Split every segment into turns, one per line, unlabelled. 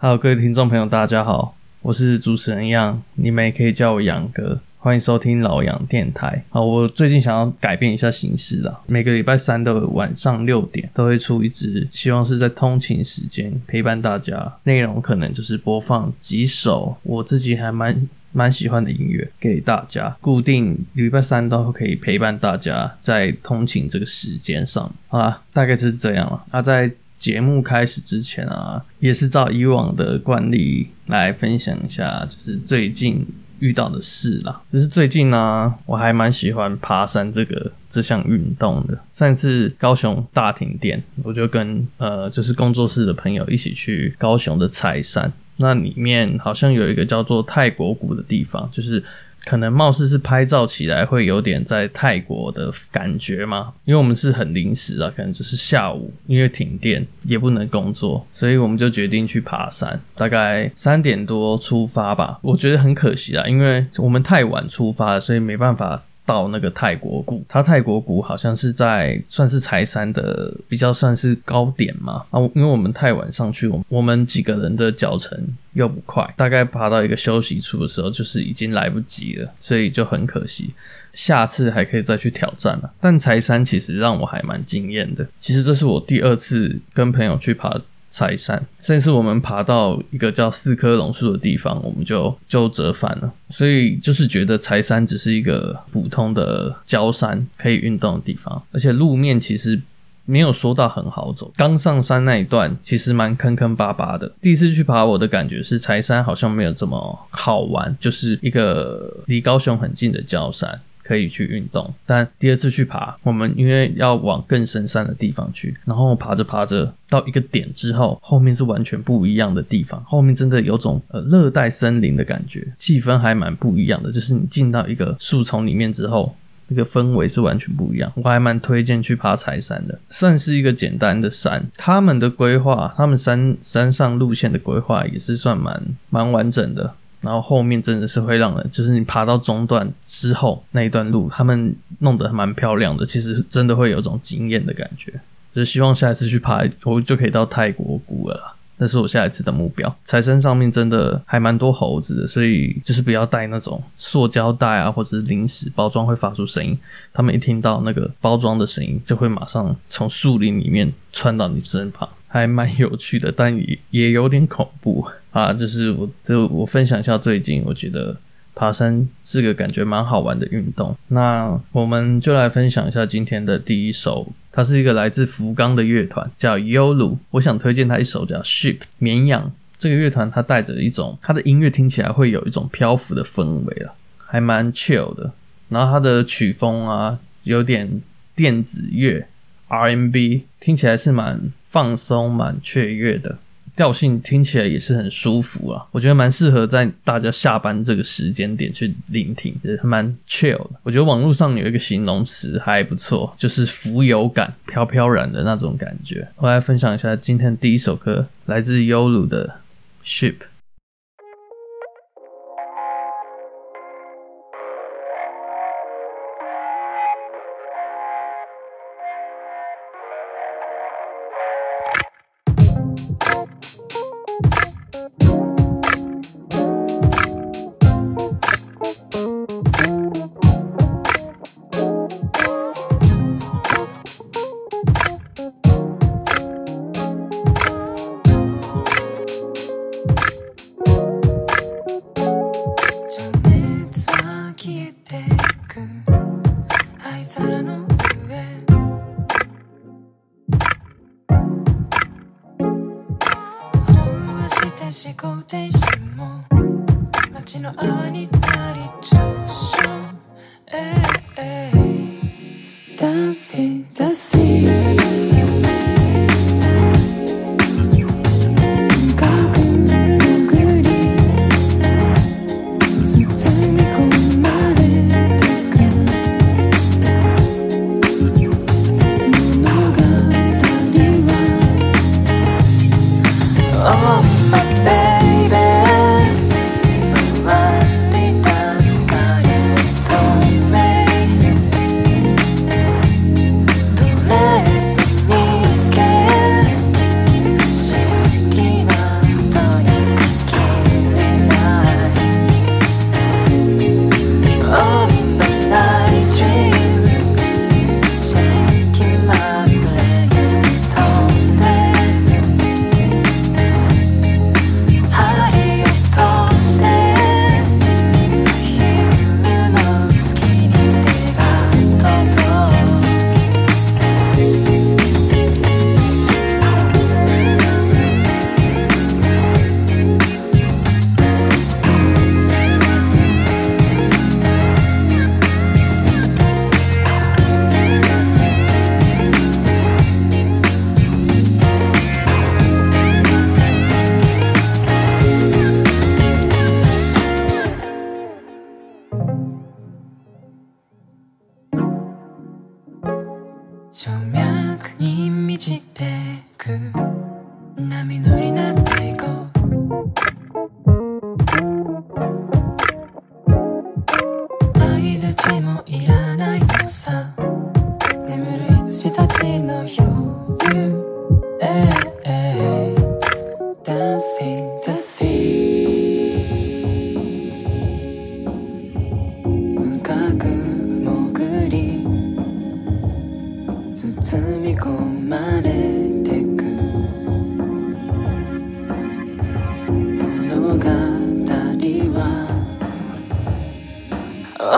Hello，各位听众朋友，大家好，我是主持人杨，你们也可以叫我杨哥，欢迎收听老杨电台。好，我最近想要改变一下形式啦，每个礼拜三的晚上六点都会出一支，希望是在通勤时间陪伴大家。内容可能就是播放几首我自己还蛮蛮喜欢的音乐给大家，固定礼拜三都可以陪伴大家在通勤这个时间上。好啦，大概就是这样了。那在节目开始之前啊，也是照以往的惯例来分享一下，就是最近遇到的事啦。就是最近呢、我还蛮喜欢爬山这个这项运动的。上一次高雄大停电，我就跟呃，就是工作室的朋友一起去高雄的柴山，那里面好像有一个叫做泰国谷的地方，就是。可能貌似是拍照起来会有点在泰国的感觉嘛，因为我们是很临时啊，可能就是下午，因为停电也不能工作，所以我们就决定去爬山，大概三点多出发吧。我觉得很可惜啊，因为我们太晚出发了，所以没办法。到那个泰国谷，它泰国谷好像是在算是柴山的比较算是高点嘛啊，因为我们太晚上去，我我们几个人的脚程又不快，大概爬到一个休息处的时候，就是已经来不及了，所以就很可惜。下次还可以再去挑战了。但柴山其实让我还蛮惊艳的，其实这是我第二次跟朋友去爬。柴山，甚至我们爬到一个叫四棵榕树的地方，我们就就折返了。所以就是觉得柴山只是一个普通的郊山，可以运动的地方，而且路面其实没有说到很好走。刚上山那一段其实蛮坑坑巴巴的。第一次去爬，我的感觉是柴山好像没有这么好玩，就是一个离高雄很近的郊山。可以去运动，但第二次去爬，我们因为要往更深山的地方去，然后爬着爬着到一个点之后，后面是完全不一样的地方，后面真的有种呃热带森林的感觉，气氛还蛮不一样的。就是你进到一个树丛里面之后，那个氛围是完全不一样。我还蛮推荐去爬柴山的，算是一个简单的山，他们的规划，他们山山上路线的规划也是算蛮蛮完整的。然后后面真的是会让人，就是你爬到中段之后那一段路，他们弄得蛮漂亮的，其实真的会有种惊艳的感觉。就是希望下一次去爬，我就可以到泰国谷了。那是我下一次的目标。柴山上面真的还蛮多猴子的，所以就是不要带那种塑胶袋啊，或者是零食包装会发出声音。他们一听到那个包装的声音，就会马上从树林里面窜到你身旁，还蛮有趣的，但也也有点恐怖。啊，就是我，就我分享一下最近，我觉得爬山是个感觉蛮好玩的运动。那我们就来分享一下今天的第一首，它是一个来自福冈的乐团，叫 yolu。我想推荐他一首叫 Sheep 绵羊。这个乐团它带着一种，它的音乐听起来会有一种漂浮的氛围了，还蛮 chill 的。然后它的曲风啊，有点电子乐 RMB，听起来是蛮放松、蛮雀跃的。调性听起来也是很舒服啊，我觉得蛮适合在大家下班这个时间点去聆听，就是蛮 chill 的。我觉得网络上有一个形容词还不错，就是浮游感、飘飘然的那种感觉。我来分享一下今天第一首歌，来自优鲁的 Ship。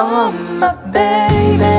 Oh, my baby.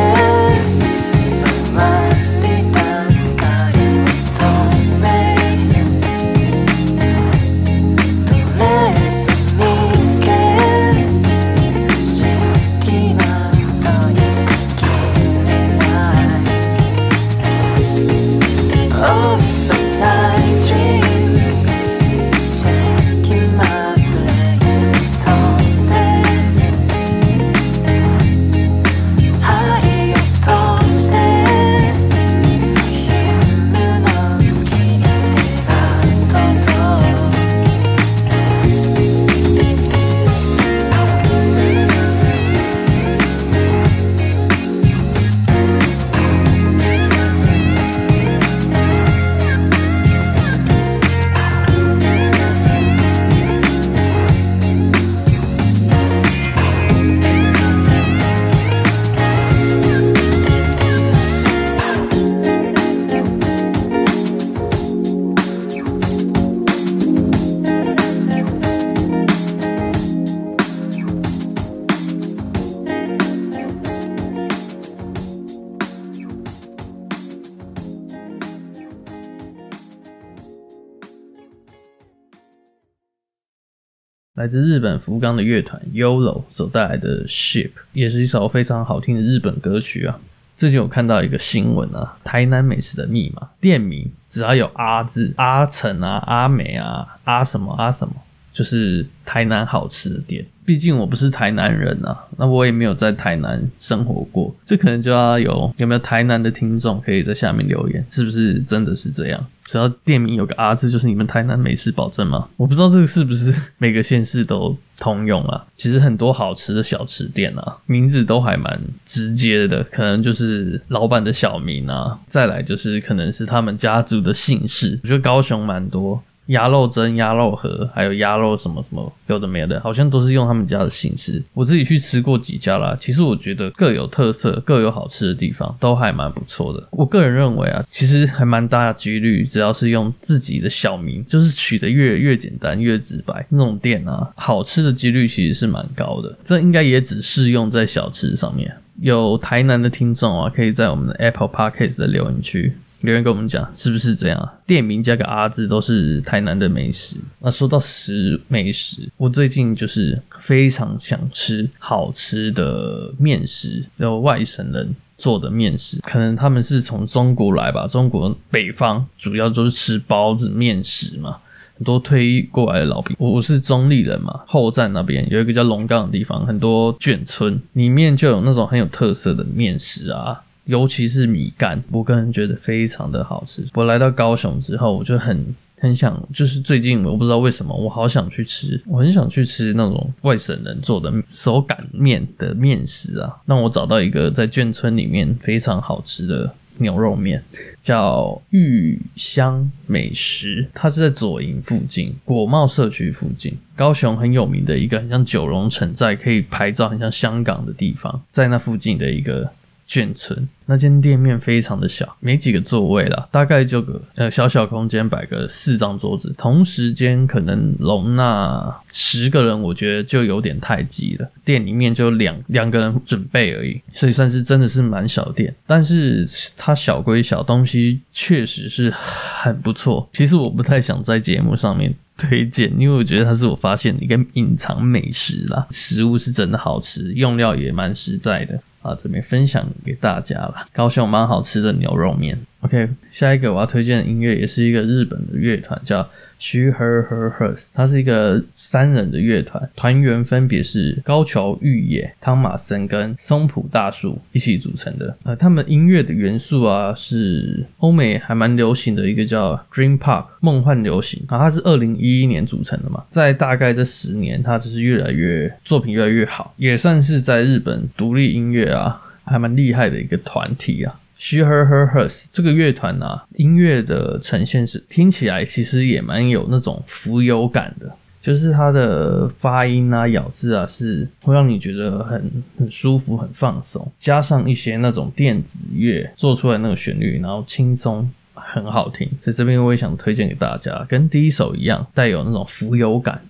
来自日本福冈的乐团 YOLO 所带来的 Ship，也是一首非常好听的日本歌曲啊。最近我看到一个新闻啊，台南美食的密码店名只要有阿字，阿成啊、阿美啊、阿什么阿什么，就是台南好吃的店。毕竟我不是台南人啊，那我也没有在台南生活过，这可能就要有有没有台南的听众可以在下面留言，是不是真的是这样？只要店名有个阿字，就是你们台南美食保证吗？我不知道这个是不是每个县市都通用啊。其实很多好吃的小吃店啊，名字都还蛮直接的，可能就是老板的小名啊，再来就是可能是他们家族的姓氏。我觉得高雄蛮多。鸭肉蒸、鸭肉盒，还有鸭肉什么什么，有的没的，好像都是用他们家的形式。我自己去吃过几家啦，其实我觉得各有特色，各有好吃的地方，都还蛮不错的。我个人认为啊，其实还蛮大几率，只要是用自己的小名，就是取得越越简单越直白那种店啊，好吃的几率其实是蛮高的。这应该也只适用在小吃上面。有台南的听众啊，可以在我们的 Apple Podcast 的留言区。留言跟我们讲是不是这样？店名加个阿字都是台南的美食。那说到食美食，我最近就是非常想吃好吃的面食，有外省人做的面食，可能他们是从中国来吧。中国北方主要都是吃包子面食嘛，很多推过来的老兵。我是中立人嘛，后站那边有一个叫龙岗的地方，很多眷村里面就有那种很有特色的面食啊。尤其是米干，我个人觉得非常的好吃。我来到高雄之后，我就很很想，就是最近我不知道为什么，我好想去吃，我很想去吃那种外省人做的手擀面的面食啊。那我找到一个在眷村里面非常好吃的牛肉面，叫玉香美食，它是在左营附近果贸社区附近，高雄很有名的一个很像九龙城寨，可以拍照很像香港的地方，在那附近的一个。眷村那间店面非常的小，没几个座位啦，大概就个呃小小空间摆个四张桌子，同时间可能容纳十个人，我觉得就有点太挤了。店里面就两两个人准备而已，所以算是真的是蛮小店。但是它小归小，东西确实是很不错。其实我不太想在节目上面推荐，因为我觉得它是我发现的一个隐藏美食啦，食物是真的好吃，用料也蛮实在的。啊，这边分享给大家了，高雄蛮好吃的牛肉面。OK，下一个我要推荐的音乐也是一个日本的乐团，叫 She Her Her Hers，它是一个三人的乐团，团员分别是高桥裕也、汤马森跟松浦大树一起组成的。呃，他们音乐的元素啊是欧美还蛮流行的一个叫 Dream Pop 梦幻流行啊，它是二零一一年组成的嘛，在大概这十年，它就是越来越作品越来越好，也算是在日本独立音乐啊还蛮厉害的一个团体啊。
She Her Her Hers 这个乐团啊，音乐的呈现是听起来其实也蛮有那种浮游感的，就是它的发音啊、咬字啊，是会让你觉得很很舒服、很放松，加上一些那种电子乐做出来那个旋律，然后轻松。很好听，在这边我也想推荐给大家，跟第一首一样，带有那种浮游感。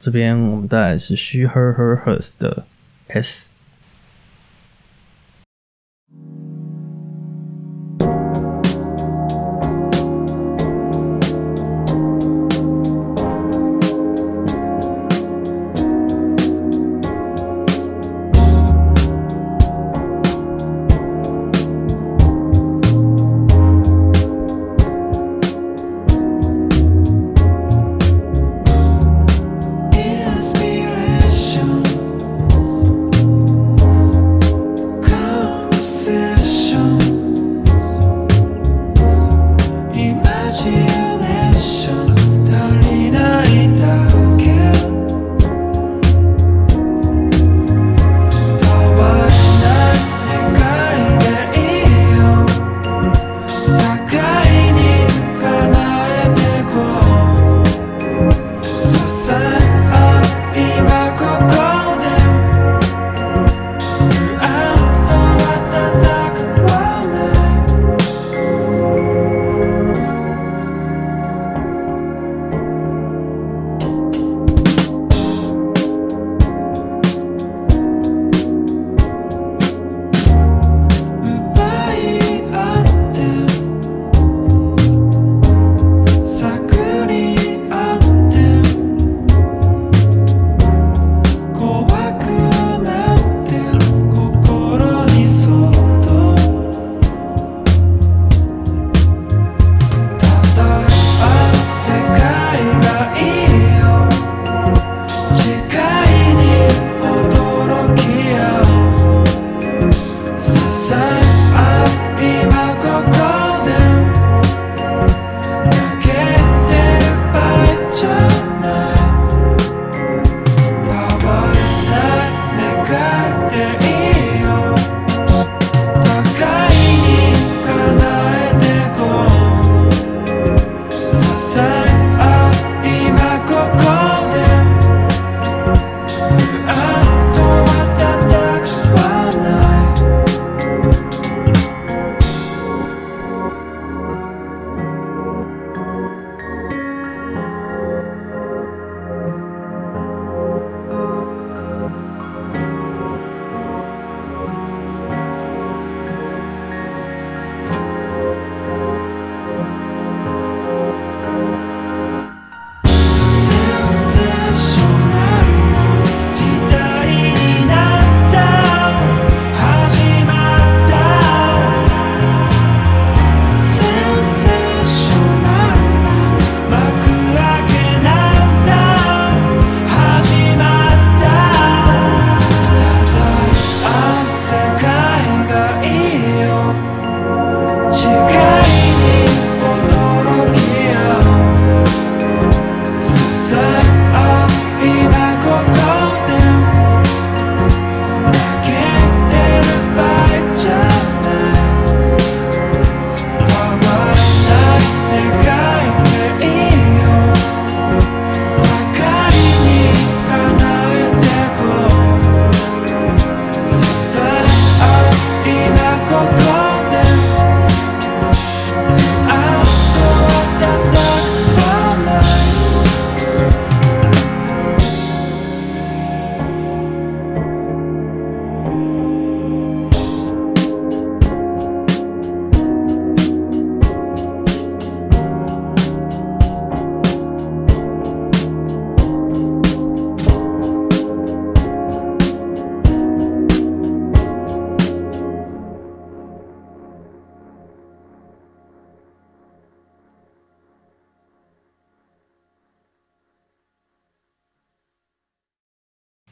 这边我们带来是 She Her Her Hers 的 S。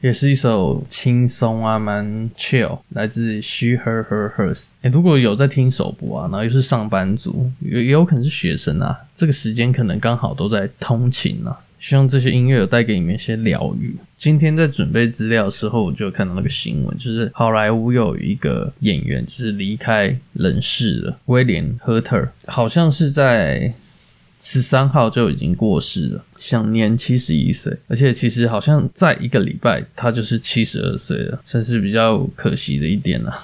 也是一首轻松啊，蛮 chill，来自 She Her Her Hers。哎，如果有在听首播啊，然后又是上班族，也有可能是学生啊，这个时间可能刚好都在通勤啊，
希望这些音乐有带给你们一些疗愈。今天在准备资料的时候，我就看到那个新闻，就是好莱坞有一个演员就是离开人世了，威廉·赫特，好像是在十三号就已经过世了，享年七十一岁。而且其实好像在一个礼拜，他就是七十二岁了，算是比较可惜的一点了。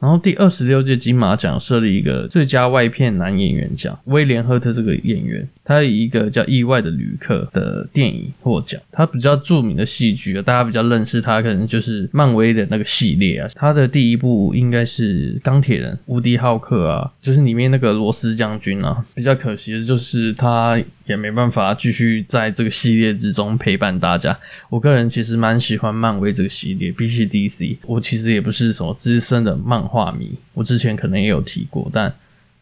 然后第二十六届金马奖设立一个最佳外片男演员奖，威廉·赫特这个演员，他以一个叫《意外的旅客》的电影获奖。他比较著名的戏剧啊，大家比较认识他，可能就是漫威的那个系列啊。他的第一部应该是《钢铁人》，无敌浩克啊，就是里面那个罗斯将军啊。比较可惜的就是他也没办法继续在这个系列之中陪伴大家。我个人其实蛮喜欢漫威这个系列，比起 DC，我其实也不是什么资深的漫画迷。我之前可能也有提过，但。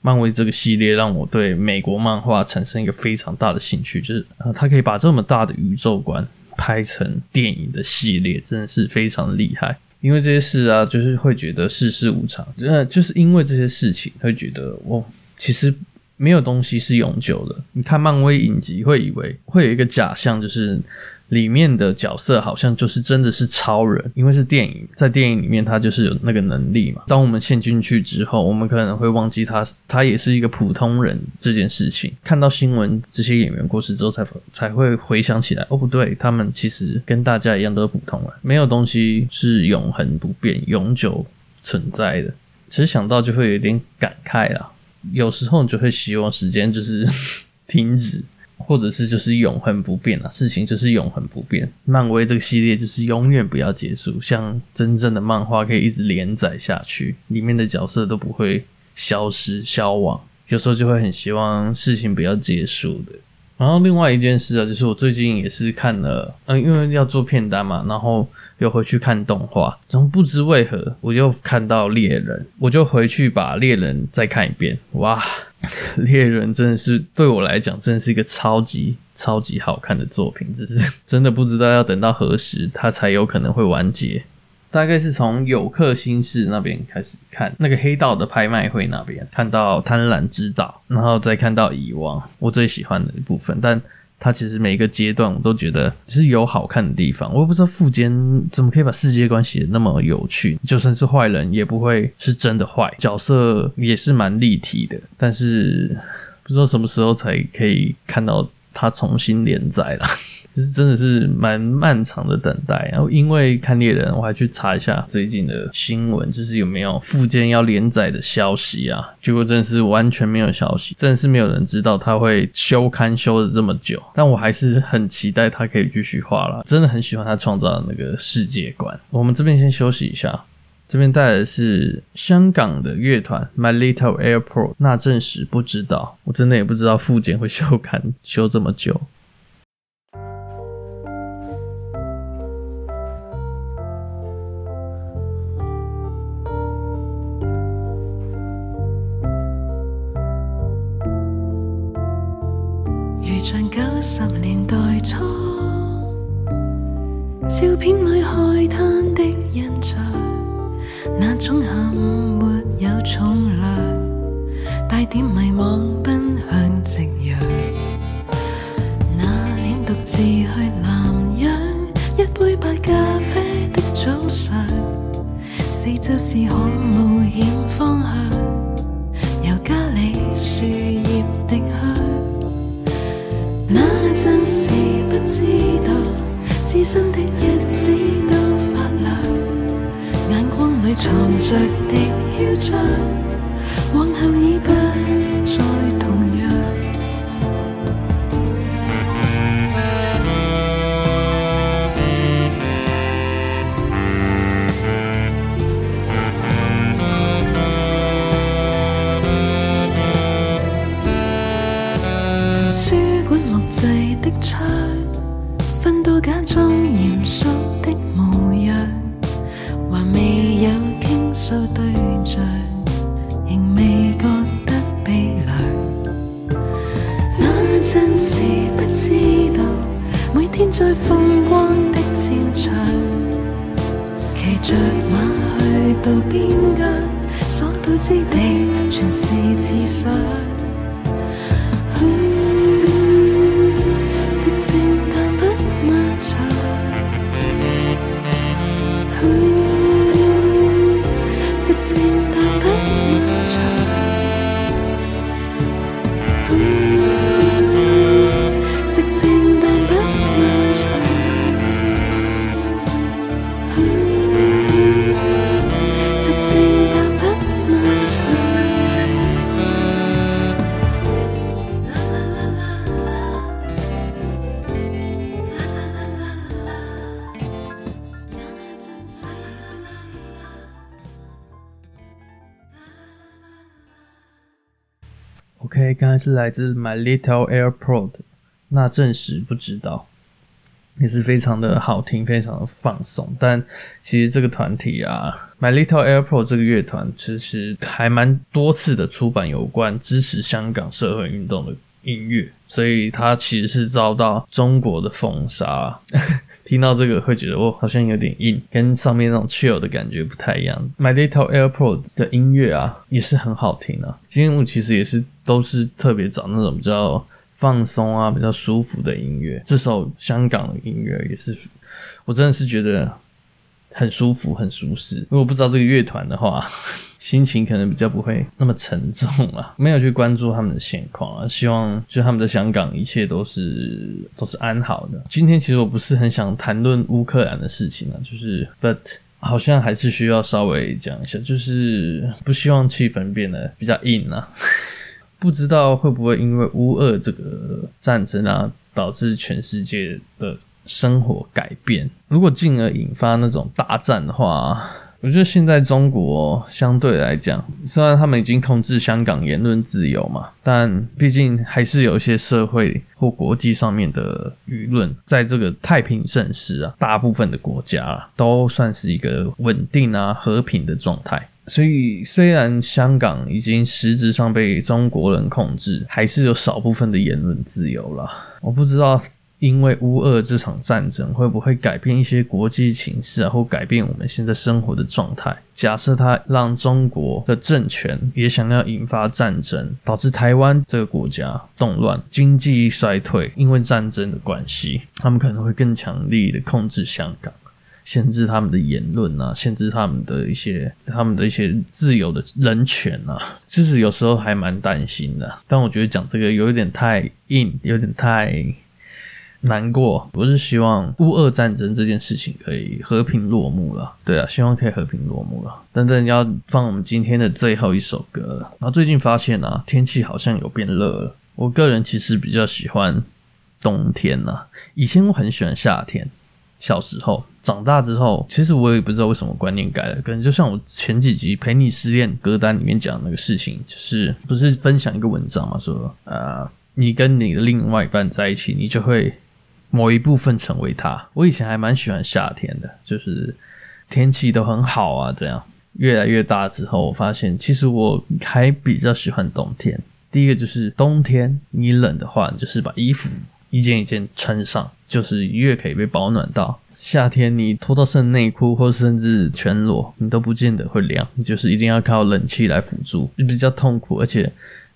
漫威这个系列让我对美国漫画产生一个非常大的兴趣，就是呃，他可以把这么大的宇宙观拍成电影的系列，真的是非常厉害。因为这些事啊，就是会觉得世事无常，真的就是因为这些事情，会觉得哦，其实没有东西是永久的。你看漫威影集，会以为会有一个假象，就是。里面的角色好像就是真的是超人，因为是电影，在电影里面他就是有那个能力嘛。当我们陷进去之后，我们可能会忘记他，他也是一个普通人这件事情。看到新闻这些演员过世之后才，才才会回想起来，哦不对，他们其实跟大家一样都是普通人，没有东西是永恒不变、永久存在的。其实想到就会有点感慨啦，有时候你就会希望时间就是停止。或者是就是永恒不变啊，事情就是永恒不变。漫威这个系列就是永远不要结束，像真正的漫画可以一直连载下去，里面的角色都不会消失消亡。有时候就会很希望事情不要结束的。然后另外一件事啊，就是我最近也是看了，嗯，因为要做片单嘛，然后又回去看动画，然后不知为何我又看到猎人，我就回去把猎人再看一遍，哇！猎人真的是对我来讲，真的是一个超级超级好看的作品，只是 真的不知道要等到何时它才有可能会完结。大概是从有克星矢那边开始看，那个黑道的拍卖会那边看到贪婪之岛，然后再看到遗忘，我最喜欢的一部分，但。它其实每一个阶段我都觉得是有好看的地方，我也不知道富坚怎么可以把世界观写得那么有趣，就算是坏人也不会是真的坏，角色也是蛮立体的，但是不知道什么时候才可以看到它重新连载了。就是真的是蛮漫长的等待，然后因为看猎人，我还去查一下最近的新闻，就是有没有富坚要连载的消息啊？结果真的是完全没有消息，真的是没有人知道他会休刊休的这么久。但我还是很期待他可以继续画了，真的很喜欢他创造的那个世界观。我们这边先休息一下，这边带来的是香港的乐团 My Little Airport，那阵时不知道，我真的也不知道复检会休刊休这么久。
像九十年代初，照片里海滩的印象，那种很没有重量，带点迷惘奔向夕阳。那年独自去南洋，一杯白咖啡的早上，四周是可冒险方向，尤加里树真是不知道，自身的日子都发亮，眼光里藏着的嚣张，往后已不
是来自 My Little Airport，那证实不知道，也是非常的好听，非常的放松。但其实这个团体啊，My Little Airport 这个乐团其实还蛮多次的出版有关支持香港社会运动的音乐，所以它其实是遭到中国的封杀。听到这个会觉得哦，好像有点硬，跟上面那种 chill 的感觉不太一样。My Little Airport 的音乐啊，也是很好听啊。今天我其实也是都是特别找那种比较放松啊、比较舒服的音乐。这首香港的音乐也是，我真的是觉得很舒服、很舒适。如果不知道这个乐团的话，心情可能比较不会那么沉重啊，没有去关注他们的现况啊，希望就他们在香港一切都是都是安好的。今天其实我不是很想谈论乌克兰的事情啊，就是，but 好像还是需要稍微讲一下，就是不希望气氛变得比较硬啊。不知道会不会因为乌俄这个战争啊，导致全世界的生活改变，如果进而引发那种大战的话。我觉得现在中国相对来讲，虽然他们已经控制香港言论自由嘛，但毕竟还是有一些社会或国际上面的舆论，在这个太平盛世啊，大部分的国家都算是一个稳定啊、和平的状态。所以，虽然香港已经实质上被中国人控制，还是有少部分的言论自由啦。我不知道。因为乌俄这场战争会不会改变一些国际情势啊，或改变我们现在生活的状态？假设它让中国的政权也想要引发战争，导致台湾这个国家动乱、经济衰退，因为战争的关系，他们可能会更强力的控制香港，限制他们的言论啊，限制他们的一些他们的一些自由的人权啊，其实有时候还蛮担心的。但我觉得讲这个有一点太硬，有点太。难过，我是希望乌俄战争这件事情可以和平落幕了。对啊，希望可以和平落幕了。等等，要放我们今天的最后一首歌了。然后最近发现啊，天气好像有变热了。我个人其实比较喜欢冬天啊。以前我很喜欢夏天，小时候长大之后，其实我也不知道为什么观念改了。可能就像我前几集陪你失恋歌单里面讲那个事情，就是不是分享一个文章嘛，说呃，你跟你的另外一半在一起，你就会。某一部分成为他。我以前还蛮喜欢夏天的，就是天气都很好啊。这样越来越大之后，我发现其实我还比较喜欢冬天。第一个就是冬天你冷的话，你就是把衣服一件一件穿上，就是越可以被保暖到。夏天你脱到剩内裤或甚至全裸，你都不见得会凉，你就是一定要靠冷气来辅助，就比较痛苦，而且。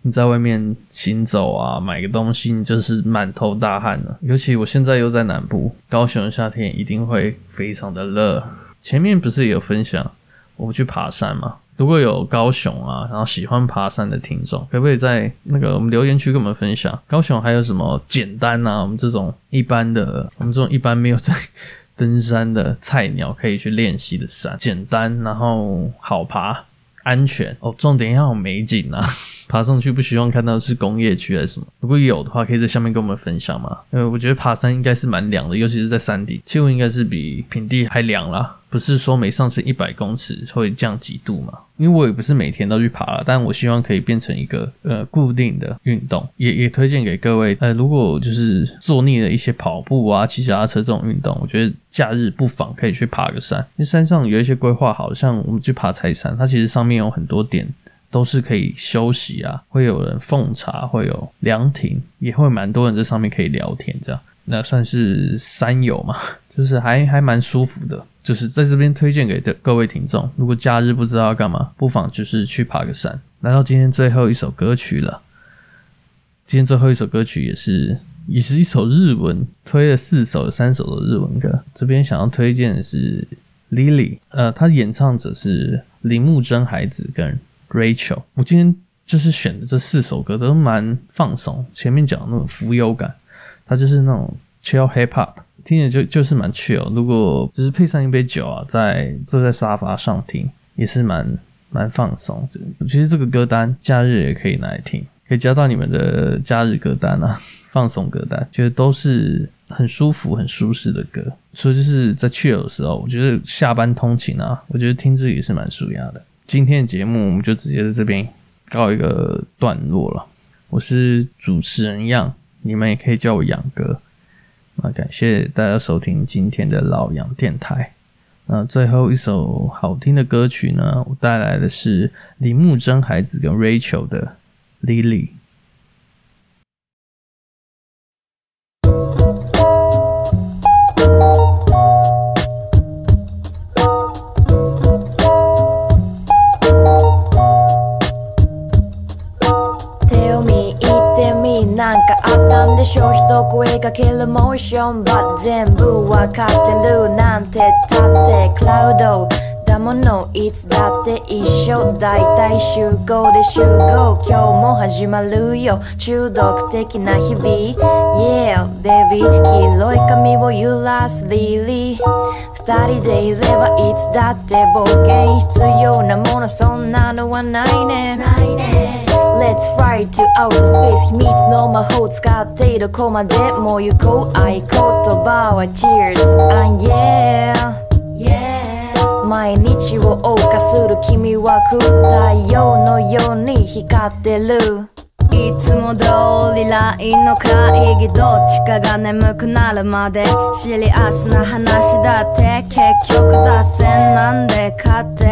你在外面行走啊，买个东西，你就是满头大汗了。尤其我现在又在南部，高雄的夏天一定会非常的热。前面不是也有分享我们去爬山吗？如果有高雄啊，然后喜欢爬山的听众，可不可以在那个我们留言区跟我们分享，高雄还有什么简单啊？我们这种一般的，我们这种一般没有在 登山的菜鸟可以去练习的山，简单然后好爬。安全哦，重点要有美景啊！爬上去不希望看到是工业区还是什么？如果有的话，可以在下面跟我们分享吗？因为我觉得爬山应该是蛮凉的，尤其是在山顶，气温应该是比平地还凉啦。不是说每上升一百公尺会降几度吗？因为我也不是每天都去爬了，但我希望可以变成一个呃固定的运动，也也推荐给各位。呃，如果就是做腻了一些跑步啊、骑脚踏车这种运动，我觉得假日不妨可以去爬个山。因为山上有一些规划好，像我们去爬柴山，它其实上面有很多点都是可以休息啊，会有人奉茶，会有凉亭，也会蛮多人在上面可以聊天，这样那算是山友嘛，就是还还蛮舒服的。就是在这边推荐给的各位听众，如果假日不知道要干嘛，不妨就是去爬个山。来到今天最后一首歌曲了，今天最后一首歌曲也是也是一首日文，推了四首三首的日文歌。这边想要推荐的是 Lily，呃，他演唱者是铃木真海子跟 Rachel。我今天就是选的这四首歌都蛮放松，前面讲的那种浮游感，它就是那种 chill hip hop。听着就就是蛮 chill，如果只是配上一杯酒啊，在坐在沙发上听，也是蛮蛮放松的。其实这个歌单假日也可以拿来听，可以加到你们的假日歌单啊，放松歌单，觉得都是很舒服、很舒适的歌。所以就是在 chill 的时候，我觉得下班通勤啊，我觉得听这个也是蛮舒压的。今天的节目我们就直接在这边告一个段落了。我是主持人样，你们也可以叫我杨哥。那感谢大家收听今天的老杨电台。那最后一首好听的歌曲呢，我带来的是铃木真孩子跟 Rachel 的 Lily。
一声かけるモーション。But 全部わかってるなんてたってクラウドだものいつだって一绪大体集合で集合。今日も始まるよ。中毒的な日々。Yeah baby 黄色い髪を揺らすリリー。二人でいればいつだって冒険必要なもの。そんなのはないねないね。Let's fly to outer space. 秘密の魔法使ってどこまでも行こう合言叶は Cheers. And yeah, yeah. 毎日を謳歌する君は太阳のように光ってるいつも通り LINE の会议どっちかが眠くなるまでシリアスな话だって结局脱线なんでかって、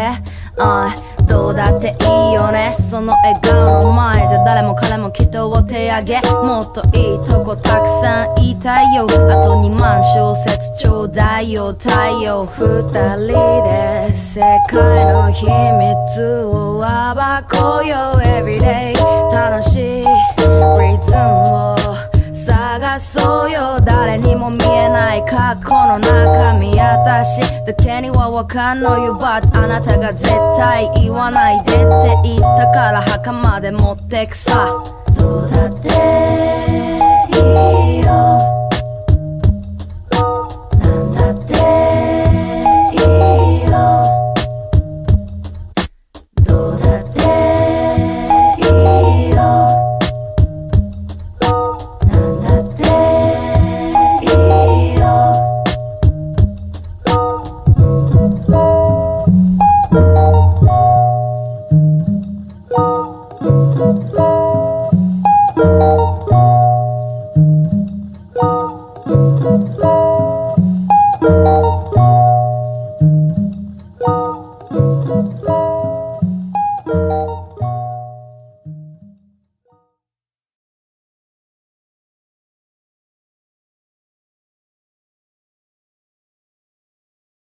uh どうだっていいよね。その笑颜の前じゃ谁も彼も人を手上げ。もっといいとこたくさん言いたいよ。あと2万小节ちょうだいよ太阳二人で世界の秘密を暴こうよ Everyday 楽しいリズムを探そうよ。谁にも见えこの中身私だけにはわかんのよ。But あなたが絶対言わないでって言ったから墓まで持ってくさ。どうだって？